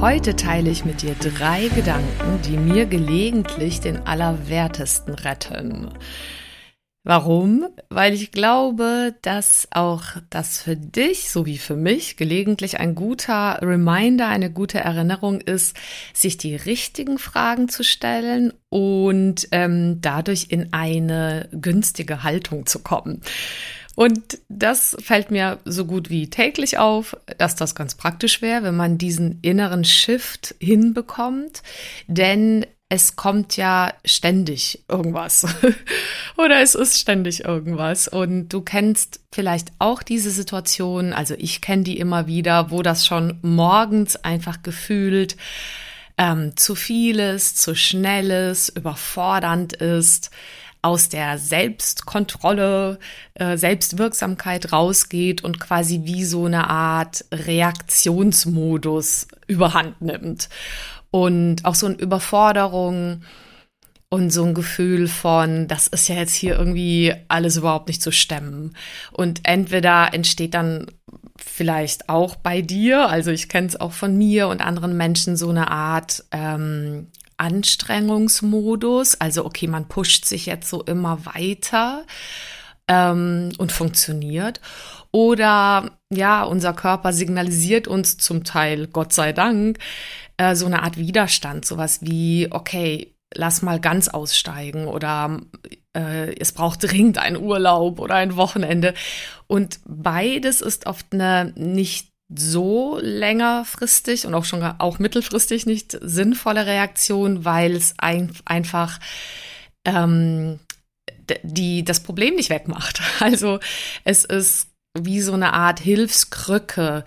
Heute teile ich mit dir drei Gedanken, die mir gelegentlich den Allerwertesten retten. Warum? Weil ich glaube, dass auch das für dich sowie für mich gelegentlich ein guter Reminder, eine gute Erinnerung ist, sich die richtigen Fragen zu stellen und ähm, dadurch in eine günstige Haltung zu kommen. Und das fällt mir so gut wie täglich auf, dass das ganz praktisch wäre, wenn man diesen inneren Shift hinbekommt. Denn es kommt ja ständig irgendwas. Oder es ist ständig irgendwas. Und du kennst vielleicht auch diese Situation, also ich kenne die immer wieder, wo das schon morgens einfach gefühlt ähm, zu vieles, zu schnelles, überfordernd ist aus der Selbstkontrolle, äh, Selbstwirksamkeit rausgeht und quasi wie so eine Art Reaktionsmodus überhand nimmt. Und auch so eine Überforderung und so ein Gefühl von, das ist ja jetzt hier irgendwie alles überhaupt nicht zu stemmen. Und entweder entsteht dann vielleicht auch bei dir, also ich kenne es auch von mir und anderen Menschen, so eine Art ähm, Anstrengungsmodus. Also okay, man pusht sich jetzt so immer weiter ähm, und funktioniert. Oder ja, unser Körper signalisiert uns zum Teil, Gott sei Dank, äh, so eine Art Widerstand, sowas wie, okay, lass mal ganz aussteigen oder äh, es braucht dringend einen Urlaub oder ein Wochenende. Und beides ist oft eine nicht so längerfristig und auch schon auch mittelfristig nicht sinnvolle Reaktion, weil es ein, einfach ähm, die das Problem nicht wegmacht. Also es ist wie so eine Art Hilfskrücke,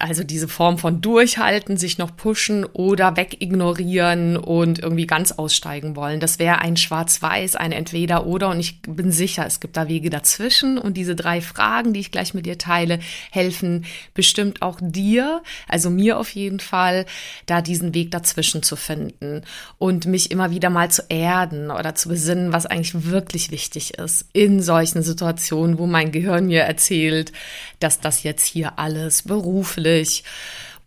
also diese Form von durchhalten, sich noch pushen oder wegignorieren und irgendwie ganz aussteigen wollen. Das wäre ein Schwarz-Weiß, ein Entweder-Oder und ich bin sicher, es gibt da Wege dazwischen und diese drei Fragen, die ich gleich mit dir teile, helfen bestimmt auch dir, also mir auf jeden Fall, da diesen Weg dazwischen zu finden und mich immer wieder mal zu erden oder zu besinnen, was eigentlich wirklich wichtig ist in solchen Situationen, wo mein Gehirn mir erzählt, dass das jetzt hier alles beruflich beruflich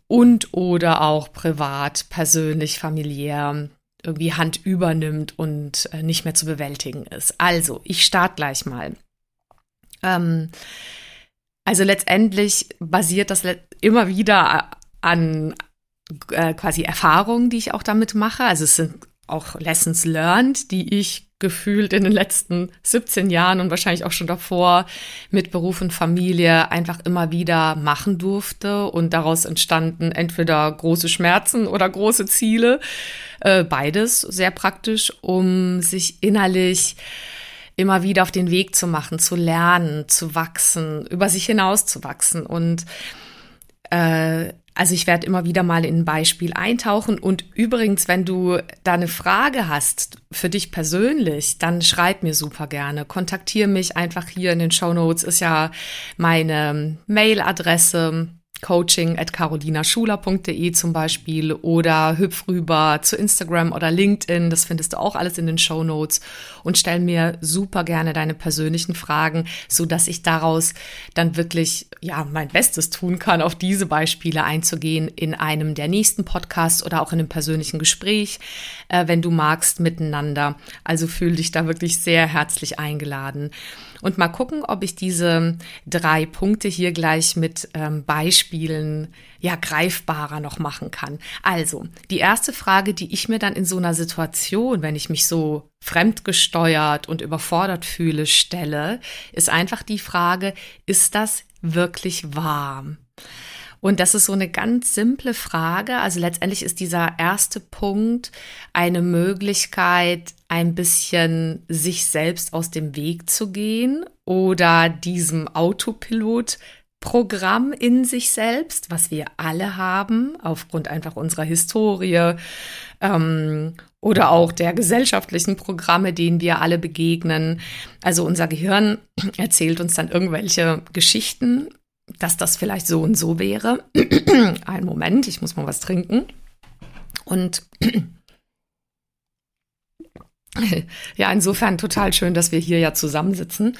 und oder auch privat, persönlich, familiär irgendwie Hand übernimmt und äh, nicht mehr zu bewältigen ist. Also, ich starte gleich mal. Ähm, also letztendlich basiert das immer wieder an äh, quasi Erfahrungen, die ich auch damit mache. Also es sind auch Lessons learned, die ich gefühlt in den letzten 17 Jahren und wahrscheinlich auch schon davor mit Beruf und Familie einfach immer wieder machen durfte. Und daraus entstanden entweder große Schmerzen oder große Ziele, äh, beides sehr praktisch, um sich innerlich immer wieder auf den Weg zu machen, zu lernen, zu wachsen, über sich hinaus zu wachsen und äh, also ich werde immer wieder mal in ein Beispiel eintauchen. Und übrigens, wenn du da eine Frage hast für dich persönlich, dann schreib mir super gerne. Kontaktiere mich einfach hier in den Show Notes. Ist ja meine Mailadresse coaching at carolinaschuler.de zum Beispiel oder hüpf rüber zu Instagram oder LinkedIn. Das findest du auch alles in den Show Notes und stell mir super gerne deine persönlichen Fragen, so dass ich daraus dann wirklich, ja, mein Bestes tun kann, auf diese Beispiele einzugehen in einem der nächsten Podcasts oder auch in einem persönlichen Gespräch, äh, wenn du magst, miteinander. Also fühl dich da wirklich sehr herzlich eingeladen und mal gucken, ob ich diese drei Punkte hier gleich mit ähm, Beispielen ja greifbarer noch machen kann. Also, die erste Frage, die ich mir dann in so einer Situation, wenn ich mich so fremdgesteuert und überfordert fühle, stelle, ist einfach die Frage, ist das wirklich wahr? Und das ist so eine ganz simple Frage. Also letztendlich ist dieser erste Punkt eine Möglichkeit, ein bisschen sich selbst aus dem Weg zu gehen oder diesem Autopilot Programm in sich selbst, was wir alle haben, aufgrund einfach unserer Historie ähm, oder auch der gesellschaftlichen Programme, denen wir alle begegnen. Also unser Gehirn erzählt uns dann irgendwelche Geschichten, dass das vielleicht so und so wäre. Ein Moment, ich muss mal was trinken. Und ja, insofern total schön, dass wir hier ja zusammensitzen.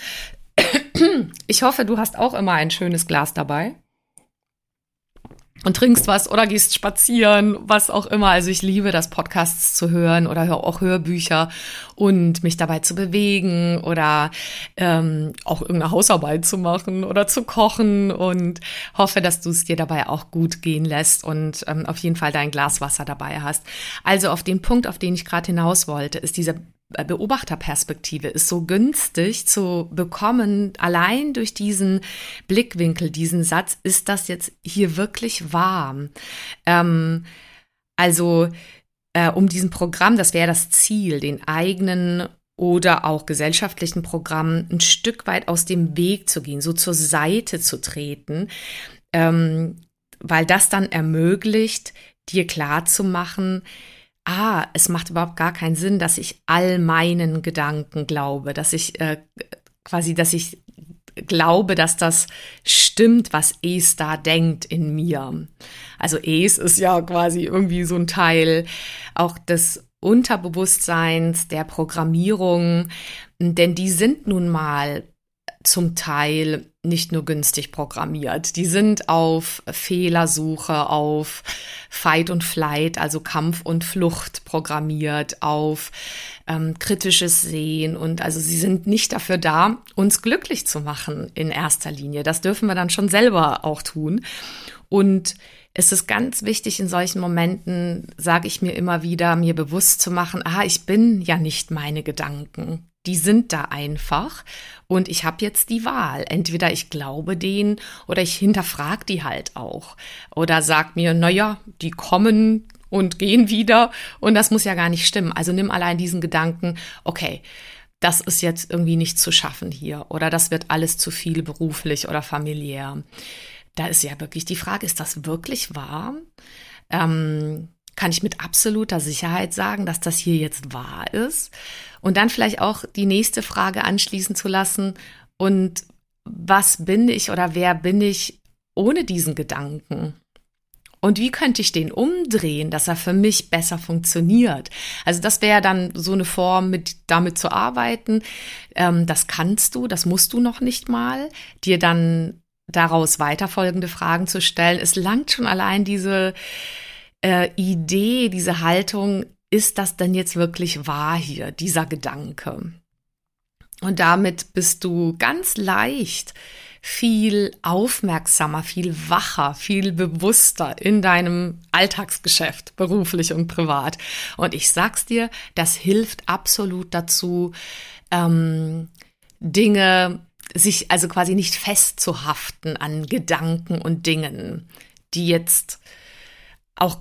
Ich hoffe, du hast auch immer ein schönes Glas dabei und trinkst was oder gehst spazieren, was auch immer. Also ich liebe das, Podcasts zu hören oder auch Hörbücher und mich dabei zu bewegen oder ähm, auch irgendeine Hausarbeit zu machen oder zu kochen und hoffe, dass du es dir dabei auch gut gehen lässt und ähm, auf jeden Fall dein Glas Wasser dabei hast. Also auf den Punkt, auf den ich gerade hinaus wollte, ist dieser Beobachterperspektive ist so günstig zu bekommen, allein durch diesen Blickwinkel, diesen Satz, ist das jetzt hier wirklich wahr? Ähm, also äh, um diesem Programm, das wäre das Ziel, den eigenen oder auch gesellschaftlichen Programmen ein Stück weit aus dem Weg zu gehen, so zur Seite zu treten, ähm, weil das dann ermöglicht, dir klar zu machen, ah, es macht überhaupt gar keinen Sinn, dass ich all meinen Gedanken glaube, dass ich äh, quasi, dass ich glaube, dass das stimmt, was Es da denkt in mir. Also Es ist ja quasi irgendwie so ein Teil auch des Unterbewusstseins, der Programmierung, denn die sind nun mal zum Teil nicht nur günstig programmiert. Die sind auf Fehlersuche, auf Fight und Flight, also Kampf und Flucht programmiert, auf ähm, kritisches Sehen und also sie sind nicht dafür da, uns glücklich zu machen in erster Linie. Das dürfen wir dann schon selber auch tun. Und es ist ganz wichtig in solchen Momenten, sage ich mir immer wieder, mir bewusst zu machen, ah, ich bin ja nicht meine Gedanken die sind da einfach und ich habe jetzt die Wahl. Entweder ich glaube denen oder ich hinterfrage die halt auch oder sag mir, naja, die kommen und gehen wieder und das muss ja gar nicht stimmen. Also nimm allein diesen Gedanken, okay, das ist jetzt irgendwie nicht zu schaffen hier oder das wird alles zu viel beruflich oder familiär. Da ist ja wirklich die Frage, ist das wirklich wahr? Ähm, kann ich mit absoluter Sicherheit sagen, dass das hier jetzt wahr ist? Und dann vielleicht auch die nächste Frage anschließen zu lassen. Und was bin ich oder wer bin ich ohne diesen Gedanken? Und wie könnte ich den umdrehen, dass er für mich besser funktioniert? Also das wäre dann so eine Form, mit damit zu arbeiten. Ähm, das kannst du, das musst du noch nicht mal. Dir dann daraus weiterfolgende Fragen zu stellen. Es langt schon allein diese äh, Idee, diese Haltung, ist das denn jetzt wirklich wahr hier, dieser Gedanke? Und damit bist du ganz leicht viel aufmerksamer, viel wacher, viel bewusster in deinem Alltagsgeschäft, beruflich und privat. Und ich sag's dir, das hilft absolut dazu, ähm, Dinge sich also quasi nicht festzuhaften an Gedanken und Dingen, die jetzt auch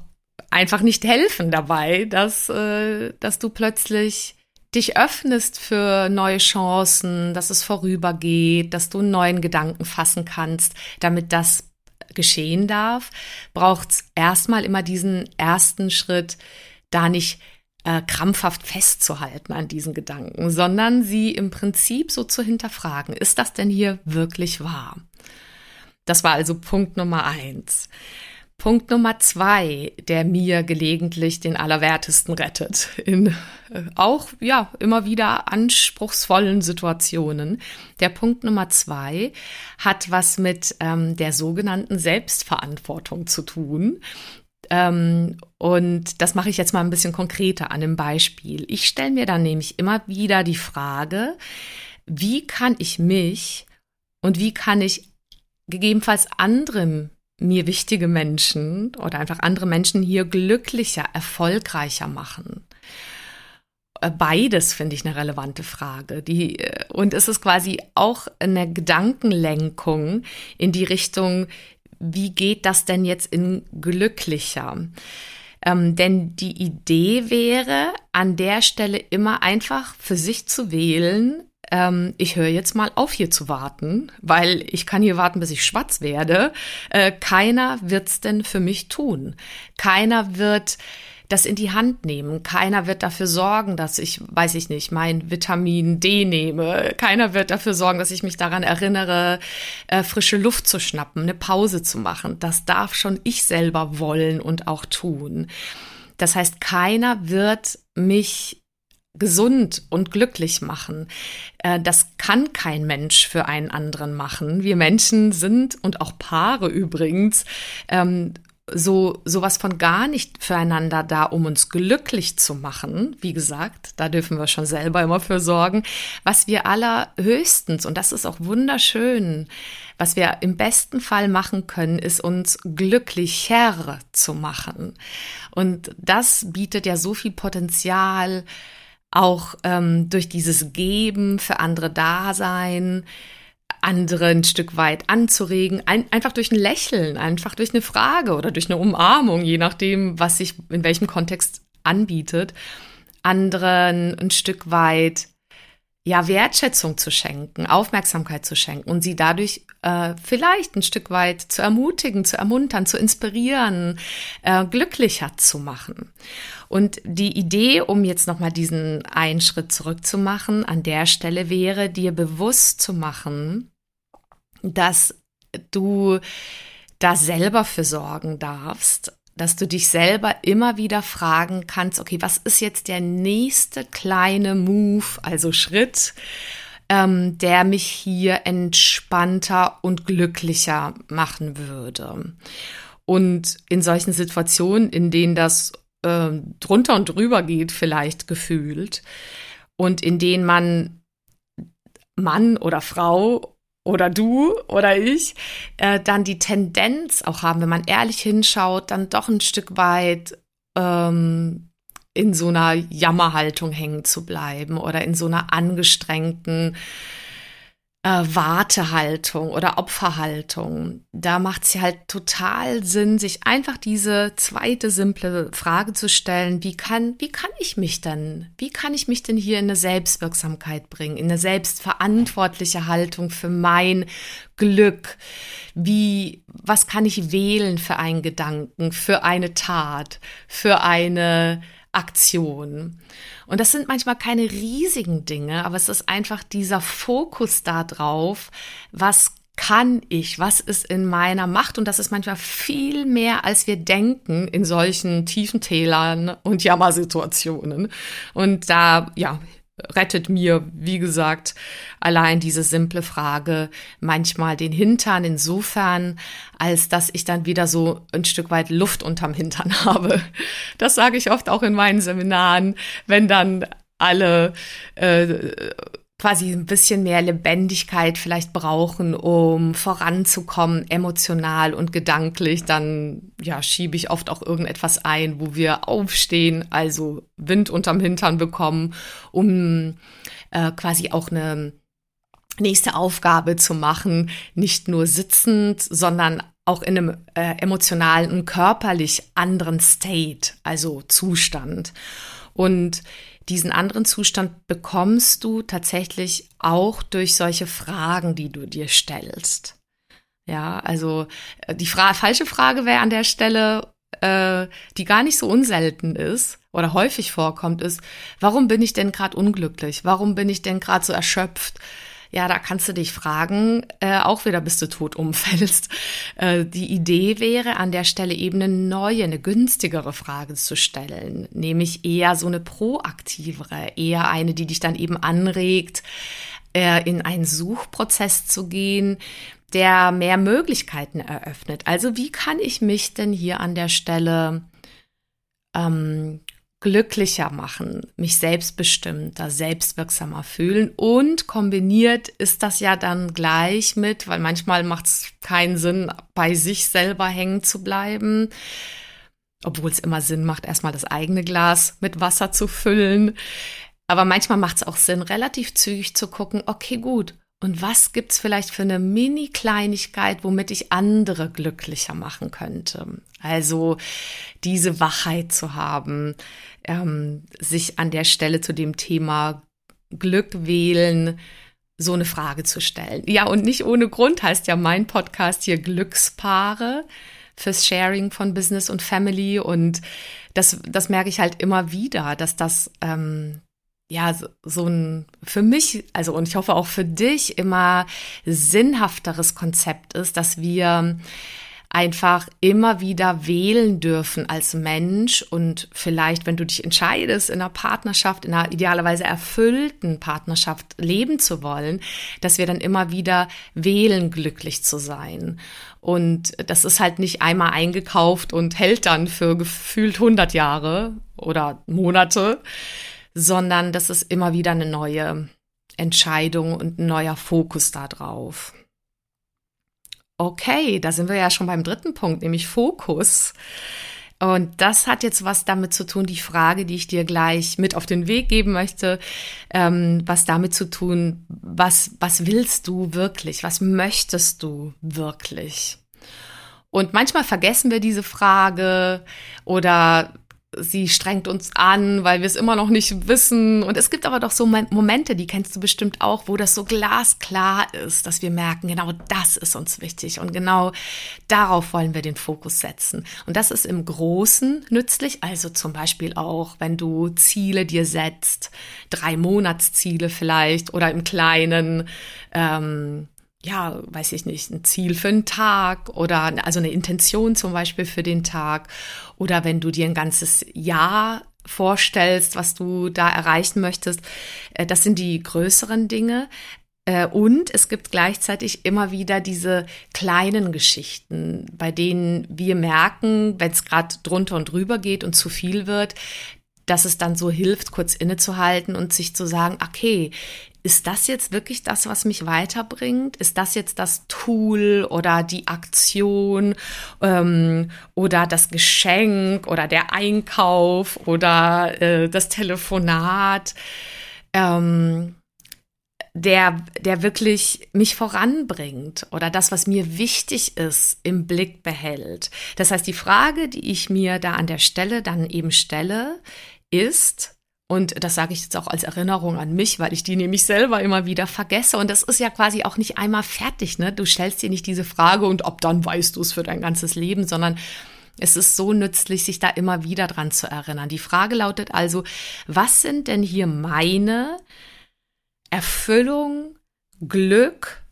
einfach nicht helfen dabei, dass, äh, dass du plötzlich dich öffnest für neue Chancen, dass es vorübergeht, dass du einen neuen Gedanken fassen kannst, damit das geschehen darf, braucht es erstmal immer diesen ersten Schritt, da nicht äh, krampfhaft festzuhalten an diesen Gedanken, sondern sie im Prinzip so zu hinterfragen, ist das denn hier wirklich wahr? Das war also Punkt Nummer eins. Punkt Nummer zwei, der mir gelegentlich den Allerwertesten rettet, in äh, auch ja immer wieder anspruchsvollen Situationen. Der Punkt Nummer zwei hat was mit ähm, der sogenannten Selbstverantwortung zu tun. Ähm, und das mache ich jetzt mal ein bisschen konkreter an einem Beispiel. Ich stelle mir dann nämlich immer wieder die Frage, wie kann ich mich und wie kann ich gegebenenfalls andere mir wichtige Menschen oder einfach andere Menschen hier glücklicher, erfolgreicher machen? Äh, beides finde ich eine relevante Frage. Die, äh, und es ist quasi auch eine Gedankenlenkung in die Richtung, wie geht das denn jetzt in glücklicher? Ähm, denn die Idee wäre, an der Stelle immer einfach für sich zu wählen, ähm, ich höre jetzt mal auf hier zu warten, weil ich kann hier warten, bis ich schwarz werde. Äh, keiner wird's denn für mich tun. Keiner wird das in die Hand nehmen. Keiner wird dafür sorgen, dass ich, weiß ich nicht, mein Vitamin D nehme. Keiner wird dafür sorgen, dass ich mich daran erinnere, äh, frische Luft zu schnappen, eine Pause zu machen. Das darf schon ich selber wollen und auch tun. Das heißt, keiner wird mich gesund und glücklich machen. Äh, das kann kein Mensch für einen anderen machen. Wir Menschen sind und auch Paare übrigens ähm, so sowas von gar nicht füreinander da, um uns glücklich zu machen. Wie gesagt, da dürfen wir schon selber immer für sorgen. Was wir allerhöchstens, und das ist auch wunderschön, was wir im besten Fall machen können, ist uns glücklicher zu machen. Und das bietet ja so viel Potenzial, auch ähm, durch dieses Geben für andere Dasein, andere ein Stück weit anzuregen, ein, einfach durch ein Lächeln, einfach durch eine Frage oder durch eine Umarmung, je nachdem, was sich in welchem Kontext anbietet, anderen ein Stück weit ja Wertschätzung zu schenken, Aufmerksamkeit zu schenken und sie dadurch äh, vielleicht ein Stück weit zu ermutigen, zu ermuntern, zu inspirieren, äh, glücklicher zu machen. Und die Idee, um jetzt nochmal diesen einen Schritt zurückzumachen, an der Stelle wäre, dir bewusst zu machen, dass du da selber für sorgen darfst, dass du dich selber immer wieder fragen kannst, okay, was ist jetzt der nächste kleine Move, also Schritt, ähm, der mich hier entspannter und glücklicher machen würde. Und in solchen Situationen, in denen das äh, drunter und drüber geht, vielleicht gefühlt, und in denen man Mann oder Frau oder du oder ich äh, dann die Tendenz auch haben, wenn man ehrlich hinschaut, dann doch ein Stück weit ähm, in so einer Jammerhaltung hängen zu bleiben oder in so einer angestrengten äh, Wartehaltung oder Opferhaltung. Da macht es ja halt total Sinn, sich einfach diese zweite simple Frage zu stellen, wie kann, wie kann ich mich denn, wie kann ich mich denn hier in eine Selbstwirksamkeit bringen, in eine selbstverantwortliche Haltung für mein Glück? Wie, was kann ich wählen für einen Gedanken, für eine Tat, für eine Aktion? Und das sind manchmal keine riesigen Dinge, aber es ist einfach dieser Fokus da drauf, was kann ich, was ist in meiner Macht und das ist manchmal viel mehr, als wir denken in solchen tiefen Tälern und Jammersituationen. Und da, ja, rettet mir, wie gesagt, allein diese simple Frage manchmal den Hintern insofern, als dass ich dann wieder so ein Stück weit Luft unterm Hintern habe. Das sage ich oft auch in meinen Seminaren, wenn dann alle äh, quasi ein bisschen mehr Lebendigkeit vielleicht brauchen, um voranzukommen, emotional und gedanklich, dann ja, schiebe ich oft auch irgendetwas ein, wo wir aufstehen, also Wind unterm Hintern bekommen, um äh, quasi auch eine nächste Aufgabe zu machen, nicht nur sitzend, sondern auch in einem äh, emotionalen und körperlich anderen State, also Zustand. Und diesen anderen Zustand bekommst du tatsächlich auch durch solche Fragen, die du dir stellst. Ja, also äh, die Fra falsche Frage wäre an der Stelle, äh, die gar nicht so unselten ist oder häufig vorkommt, ist, warum bin ich denn gerade unglücklich? Warum bin ich denn gerade so erschöpft? Ja, da kannst du dich fragen, äh, auch wieder bis du tot umfällst. Äh, die Idee wäre, an der Stelle eben eine neue, eine günstigere Frage zu stellen, nämlich eher so eine proaktivere, eher eine, die dich dann eben anregt, äh, in einen Suchprozess zu gehen, der mehr Möglichkeiten eröffnet. Also wie kann ich mich denn hier an der Stelle ähm, glücklicher machen, mich selbstbestimmter, selbstwirksamer fühlen und kombiniert ist das ja dann gleich mit, weil manchmal macht es keinen Sinn, bei sich selber hängen zu bleiben, obwohl es immer Sinn macht, erstmal das eigene Glas mit Wasser zu füllen. Aber manchmal macht es auch Sinn, relativ zügig zu gucken, okay, gut, Und was gibt's vielleicht für eine Mini-Kleinigkeit, womit ich andere glücklicher machen könnte? Also diese Wachheit zu haben, ähm, sich an der Stelle zu dem Thema Glück wählen, so eine Frage zu stellen. Ja, und nicht ohne Grund heißt ja mein Podcast hier Glückspaare fürs Sharing von Business und Family. Und das, das merke ich halt immer wieder, dass das ähm, ja so, ein für mich, also und ich hoffe auch für dich immer sinnhafteres Konzept ist, dass wir einfach immer wieder wählen dürfen als Mensch und vielleicht, wenn du dich entscheidest, in einer Partnerschaft, in einer idealerweise erfüllten Partnerschaft leben zu wollen, dass wir dann immer wieder wählen, glücklich zu sein. Und das ist halt nicht einmal eingekauft und hält dann für gefühlt 100 Jahre oder Monate, sondern das ist immer wieder eine neue Entscheidung und ein neuer Fokus da drauf. Okay, da sind wir ja schon beim dritten Punkt, nämlich Fokus. Und das hat jetzt was damit zu tun, die Frage, die ich dir gleich mit auf den Weg geben möchte, ähm, was damit zu tun, was, was willst du wirklich? Was möchtest du wirklich? Und manchmal vergessen wir diese Frage oder sie strengt uns an, weil wir es immer noch nicht wissen. Und es gibt aber doch so Momente, die kennst du bestimmt auch, wo das so glasklar ist, dass wir merken, genau das ist uns wichtig und genau darauf wollen wir den Fokus setzen. Und das ist im Großen nützlich, also zum Beispiel auch, wenn du Ziele dir setzt, drei Monatsziele vielleicht oder im Kleinen. Ähm, ja, weiß ich nicht, ein Ziel für einen Tag oder also eine Intention zum Beispiel für den Tag oder wenn du dir ein ganzes Jahr vorstellst, was du da erreichen möchtest. Äh, das sind die größeren Dinge. Äh, und es gibt gleichzeitig immer wieder diese kleinen Geschichten, bei denen wir merken, wenn es gerade drunter und drüber geht und zu viel wird, dass es dann so hilft, kurz innezuhalten und sich zu sagen, okay, ist das jetzt wirklich das, was mich weiterbringt? Ist das jetzt das Tool oder die Aktion ähm, oder das Geschenk oder der Einkauf oder äh, das Telefonat? Ähm, der, der wirklich mich voranbringt oder das, was mir wichtig ist, im Blick behält. Das heißt, die Frage, die ich mir da an der Stelle dann eben stelle, ist, und das sage ich jetzt auch als Erinnerung an mich, weil ich die nämlich selber immer wieder vergesse. Und das ist ja quasi auch nicht einmal fertig. Ne? Du stellst dir nicht diese Frage und ob dann weißt du es für dein ganzes Leben, sondern es ist so nützlich, sich da immer wieder dran zu erinnern. Die Frage lautet also, was sind denn hier meine Erfüllung, Glück,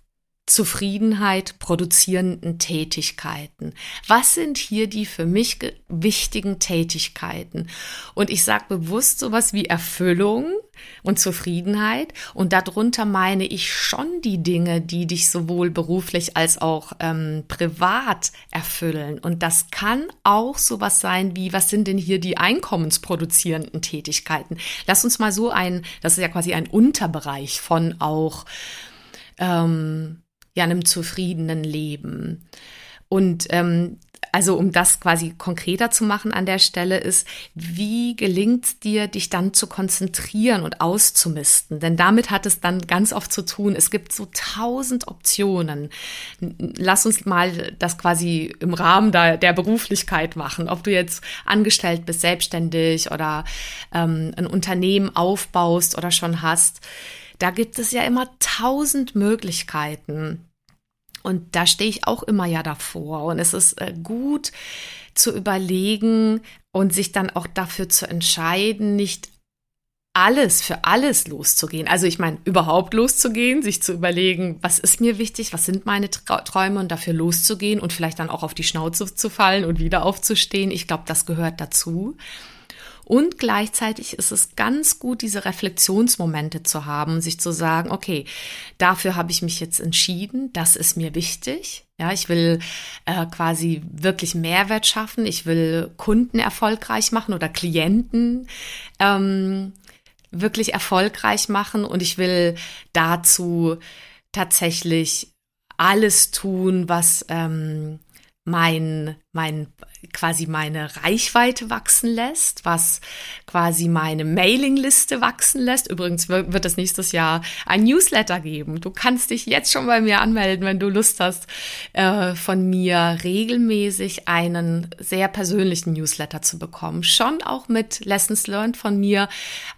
Zufriedenheit produzierenden Tätigkeiten. Was sind hier die für mich wichtigen Tätigkeiten? Und ich sage bewusst sowas wie Erfüllung und Zufriedenheit. Und darunter meine ich schon die Dinge, die dich sowohl beruflich als auch ähm, privat erfüllen. Und das kann auch sowas sein wie, was sind denn hier die einkommensproduzierenden Tätigkeiten? Lass uns mal so ein, das ist ja quasi ein Unterbereich von auch ähm, ja einem zufriedenen Leben. Und ähm, also um das quasi konkreter zu machen an der Stelle ist, wie gelingt es dir, dich dann zu konzentrieren und auszumisten? Denn damit hat es dann ganz oft zu tun, es gibt so tausend Optionen. Lass uns mal das quasi im Rahmen der, der Beruflichkeit machen. Ob du jetzt angestellt bist, selbstständig oder ähm, ein Unternehmen aufbaust oder schon hast. Da gibt es ja immer tausend Möglichkeiten. Und da stehe ich auch immer ja davor. Und es ist äh, gut zu überlegen und sich dann auch dafür zu entscheiden, nicht alles für alles loszugehen. Also ich meine, überhaupt loszugehen, sich zu überlegen, was ist mir wichtig, was sind meine Träume und dafür loszugehen und vielleicht dann auch auf die Schnauze zu fallen und wieder aufzustehen. Ich glaube, das gehört dazu. Und gleichzeitig ist es ganz gut, diese Reflexionsmomente zu haben, sich zu sagen, okay, dafür habe ich mich jetzt entschieden, das ist mir wichtig. Ja, ich will äh, quasi wirklich Mehrwert schaffen. Ich will Kunden erfolgreich machen oder Klienten ähm, wirklich erfolgreich machen und ich will dazu tatsächlich alles tun, was ähm, mein, mein quasi meine Reichweite wachsen lässt, was quasi meine Mailingliste wachsen lässt. Übrigens wird es nächstes Jahr ein Newsletter geben. Du kannst dich jetzt schon bei mir anmelden, wenn du Lust hast, äh, von mir regelmäßig einen sehr persönlichen Newsletter zu bekommen. Schon auch mit Lessons Learned von mir,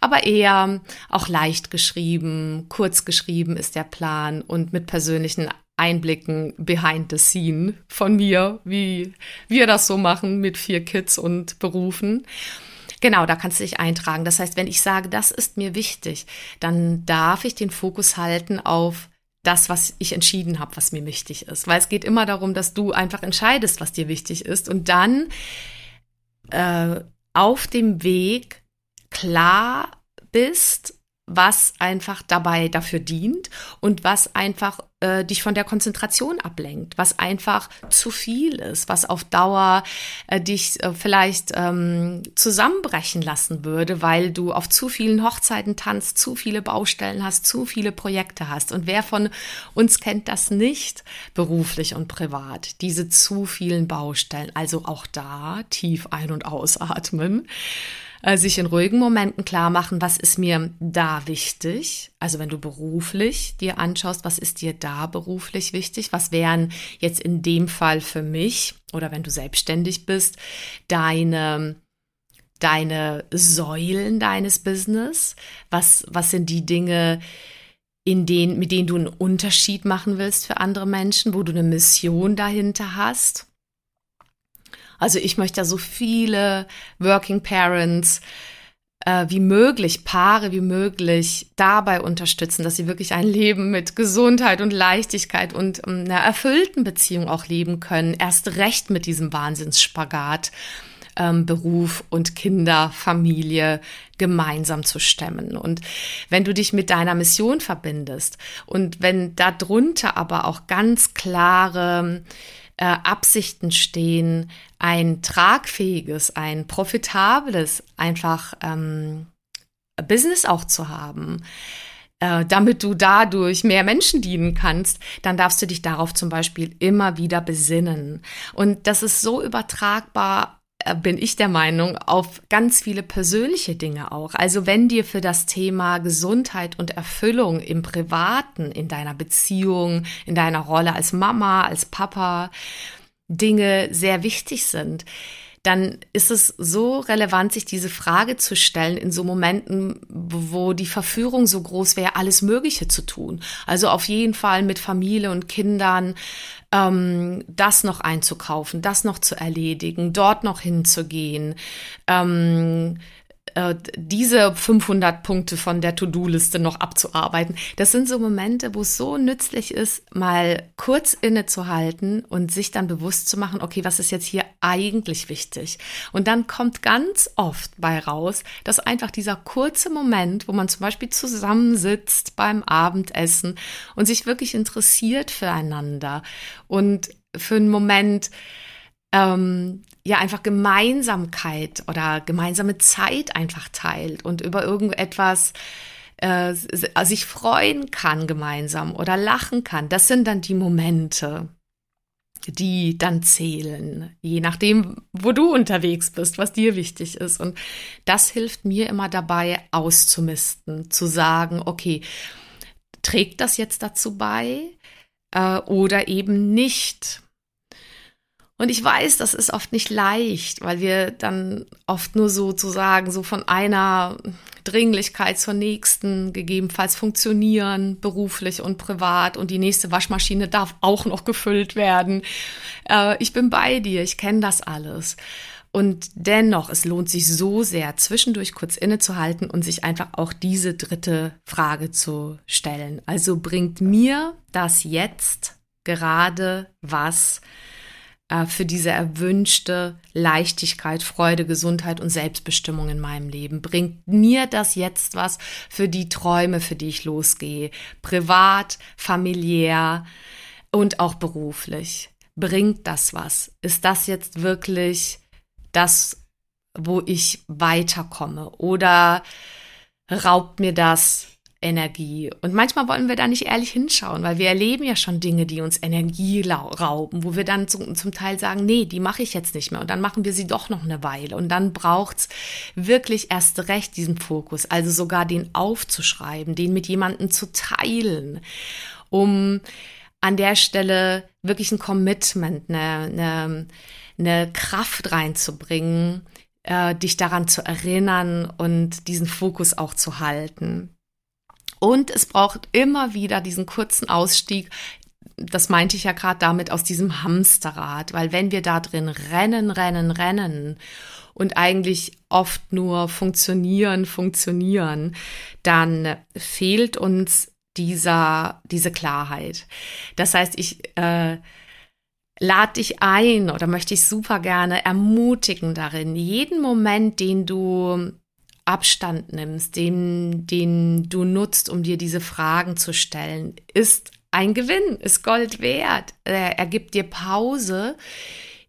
aber eher auch leicht geschrieben, kurz geschrieben ist der Plan und mit persönlichen Einblicken behind the scene von mir, wie wir das so machen mit vier Kids und Berufen. Genau, da kannst du dich eintragen. Das heißt, wenn ich sage, das ist mir wichtig, dann darf ich den Fokus halten auf das, was ich entschieden habe, was mir wichtig ist. Weil es geht immer darum, dass du einfach entscheidest, was dir wichtig ist und dann äh, auf dem Weg klar bist, was einfach dabei dafür dient und was einfach äh, dich von der Konzentration ablenkt, was einfach zu viel ist, was auf Dauer äh, dich äh, vielleicht ähm, zusammenbrechen lassen würde, weil du auf zu vielen Hochzeiten tanzt, zu viele Baustellen hast, zu viele Projekte hast. Und wer von uns kennt das nicht, beruflich und privat, diese zu vielen Baustellen? Also auch da tief ein- und ausatmen äh, sich in ruhigen Momenten klar machen, was ist mir da wichtig. Also wenn du beruflich dir anschaust, was ist dir da beruflich wichtig? Was wären jetzt in dem Fall für mich oder wenn du selbstständig bist, deine deine Säulen deines Business? Was, was sind die Dinge, in denen, mit denen du einen Unterschied machen willst für andere Menschen, wo du eine Mission dahinter hast? Also ich möchte ja so viele Working Parents äh, wie möglich, Paare wie möglich dabei unterstützen, dass sie wirklich ein Leben mit Gesundheit und Leichtigkeit und ähm, einer erfüllten Beziehung auch leben können. Erst recht mit diesem Wahnsinnsspagat. Ähm, Beruf und Kinder, Familie gemeinsam zu stemmen. Und wenn du dich mit deiner Mission verbindest und wenn darunter aber auch ganz klare äh, Absichten stehen, ein tragfähiges, ein profitables einfach ähm, Business auch zu haben, äh, damit du dadurch mehr Menschen dienen kannst, dann darfst du dich darauf zum Beispiel immer wieder besinnen. Und das ist so übertragbar bin ich der Meinung, auf ganz viele persönliche Dinge auch. Also wenn dir für das Thema Gesundheit und Erfüllung im Privaten, in deiner Beziehung, in deiner Rolle als Mama, als Papa, Dinge sehr wichtig sind, dann ist es so relevant, sich diese Frage zu stellen in so Momenten, wo die Verführung so groß wäre, alles Mögliche zu tun. Also auf jeden Fall mit Familie und Kindern ähm, das noch einzukaufen, das noch zu erledigen, dort noch hinzugehen. Ähm, äh, diese 500 Punkte von der To-Do-Liste noch abzuarbeiten. Das sind so Momente, wo es so nützlich ist, mal kurz innezuhalten und sich dann bewusst zu machen, okay, was ist jetzt hier eigentlich wichtig? Und dann kommt ganz oft bei raus, dass einfach dieser kurze Moment, wo man zum Beispiel zusammensitzt beim Abendessen und sich wirklich interessiert füreinander und für einen Moment ähm, ja einfach Gemeinsamkeit oder gemeinsame Zeit einfach teilt und über irgendetwas äh, sich freuen kann gemeinsam oder lachen kann. Das sind dann die Momente, die dann zählen, je nachdem, wo du unterwegs bist, was dir wichtig ist. Und das hilft mir immer dabei, auszumisten, zu sagen, okay, trägt das jetzt dazu bei äh, oder eben nicht? Und ich weiß, das ist oft nicht leicht, weil wir dann oft nur sozusagen so von einer Dringlichkeit zur nächsten gegebenenfalls funktionieren, beruflich und privat. Und die nächste Waschmaschine darf auch noch gefüllt werden. Äh, ich bin bei dir, ich kenne das alles. Und dennoch, es lohnt sich so sehr, zwischendurch kurz innezuhalten und sich einfach auch diese dritte Frage zu stellen. Also bringt mir das jetzt gerade was? Äh, für diese erwünschte Leichtigkeit, Freude, Gesundheit und Selbstbestimmung in meinem Leben? Bringt mir das jetzt was für die Träume, für die ich losgehe? Privat, familiär und auch beruflich. Bringt das was? Ist das jetzt wirklich das, wo ich weiterkomme? Oder raubt mir das Energie. Und manchmal wollen wir da nicht ehrlich hinschauen, weil wir erleben ja schon Dinge, die uns Energie rauben, wo wir dann zum, zum Teil sagen, nee, die mache ich jetzt nicht mehr. Und dann machen wir sie doch noch eine Weile. Und dann braucht's wirklich erst recht diesen Fokus, also sogar den aufzuschreiben, den mit jemandem zu teilen, um an der Stelle wirklich ein Commitment, eine, eine, eine Kraft reinzubringen, äh, dich daran zu erinnern und diesen Fokus auch zu halten. Und es braucht immer wieder diesen kurzen Ausstieg. Das meinte ich ja gerade damit aus diesem Hamsterrad, weil wenn wir da drin rennen, rennen, rennen und eigentlich oft nur funktionieren, funktionieren, dann fehlt uns dieser, diese Klarheit. Das heißt, ich äh, lade dich ein oder möchte ich super gerne ermutigen darin, jeden Moment, den du Abstand nimmst, den, den du nutzt, um dir diese Fragen zu stellen, ist ein Gewinn, ist Gold wert. Er gibt dir Pause,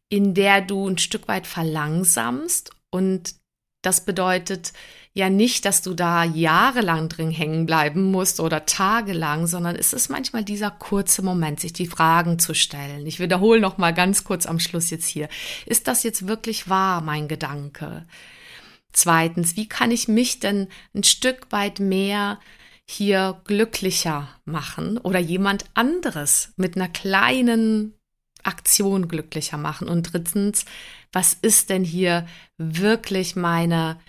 in der du ein Stück weit verlangsamst und das bedeutet ja nicht, dass du da jahrelang drin hängen bleiben musst oder tagelang, sondern es ist manchmal dieser kurze Moment, sich die Fragen zu stellen. Ich wiederhole noch mal ganz kurz am Schluss jetzt hier. Ist das jetzt wirklich wahr, mein Gedanke? Zweitens, wie kann ich mich denn ein Stück weit mehr hier glücklicher machen oder jemand anderes mit einer kleinen Aktion glücklicher machen? Und drittens, was ist denn hier wirklich meine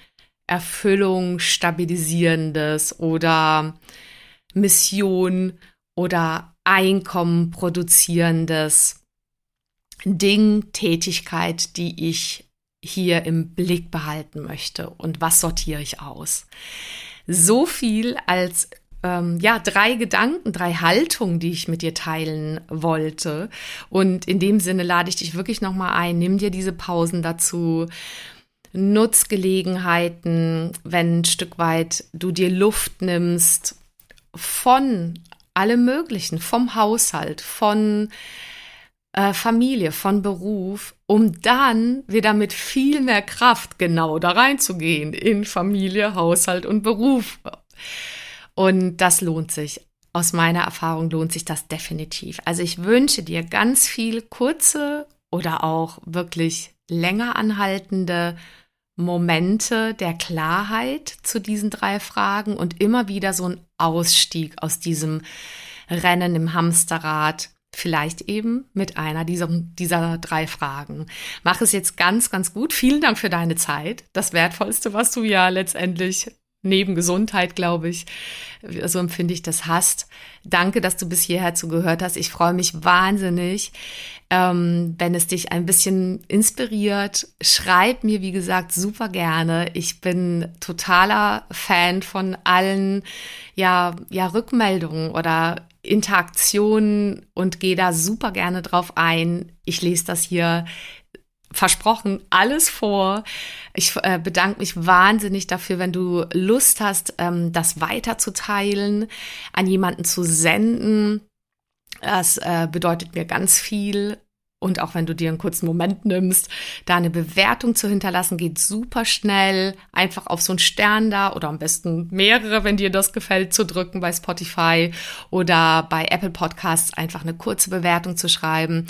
Erfüllung stabilisierendes oder Mission oder Einkommen produzierendes Ding, Tätigkeit, die ich hier im Blick behalten möchte und was sortiere ich aus. So viel als ähm, ja drei Gedanken, drei Haltungen, die ich mit dir teilen wollte. Und in dem Sinne lade ich dich wirklich noch mal ein. Nimm dir diese Pausen dazu. Nutzgelegenheiten, wenn ein Stück weit du dir Luft nimmst von allem Möglichen, vom Haushalt, von äh, Familie, von Beruf, um dann wieder mit viel mehr Kraft genau da reinzugehen in Familie, Haushalt und Beruf. Und das lohnt sich. Aus meiner Erfahrung lohnt sich das definitiv. Also ich wünsche dir ganz viel kurze oder auch wirklich länger anhaltende Momente der Klarheit zu diesen drei Fragen und immer wieder so ein Ausstieg aus diesem Rennen im Hamsterrad, vielleicht eben mit einer dieser, dieser drei Fragen. Mach es jetzt ganz, ganz gut. Vielen Dank für deine Zeit. Das Wertvollste, was du ja letztendlich neben Gesundheit, glaube ich, so empfinde ich das hast. Danke, dass du bis hierher zugehört hast. Ich freue mich wahnsinnig, ähm, wenn es dich ein bisschen inspiriert. Schreib mir, wie gesagt, super gerne. Ich bin totaler Fan von allen, ja, ja, Rückmeldungen oder Interaktionen und gehe da super gerne drauf ein. Ich lese das hier versprochen alles vor. Ich äh, bedanke mich wahnsinnig dafür, wenn du Lust hast, ähm, das weiterzuteilen, an jemanden zu senden. Das äh, bedeutet mir ganz viel und auch wenn du dir einen kurzen Moment nimmst, da eine Bewertung zu hinterlassen, geht super schnell. Einfach auf so einen Stern da oder am besten mehrere, wenn dir das gefällt, zu drücken bei Spotify oder bei Apple Podcasts einfach eine kurze Bewertung zu schreiben,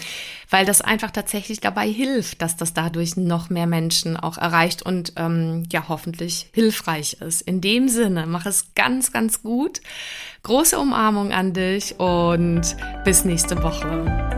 weil das einfach tatsächlich dabei hilft, dass das dadurch noch mehr Menschen auch erreicht und ähm, ja hoffentlich hilfreich ist. In dem Sinne, mach es ganz, ganz gut. Große Umarmung an dich und bis nächste Woche.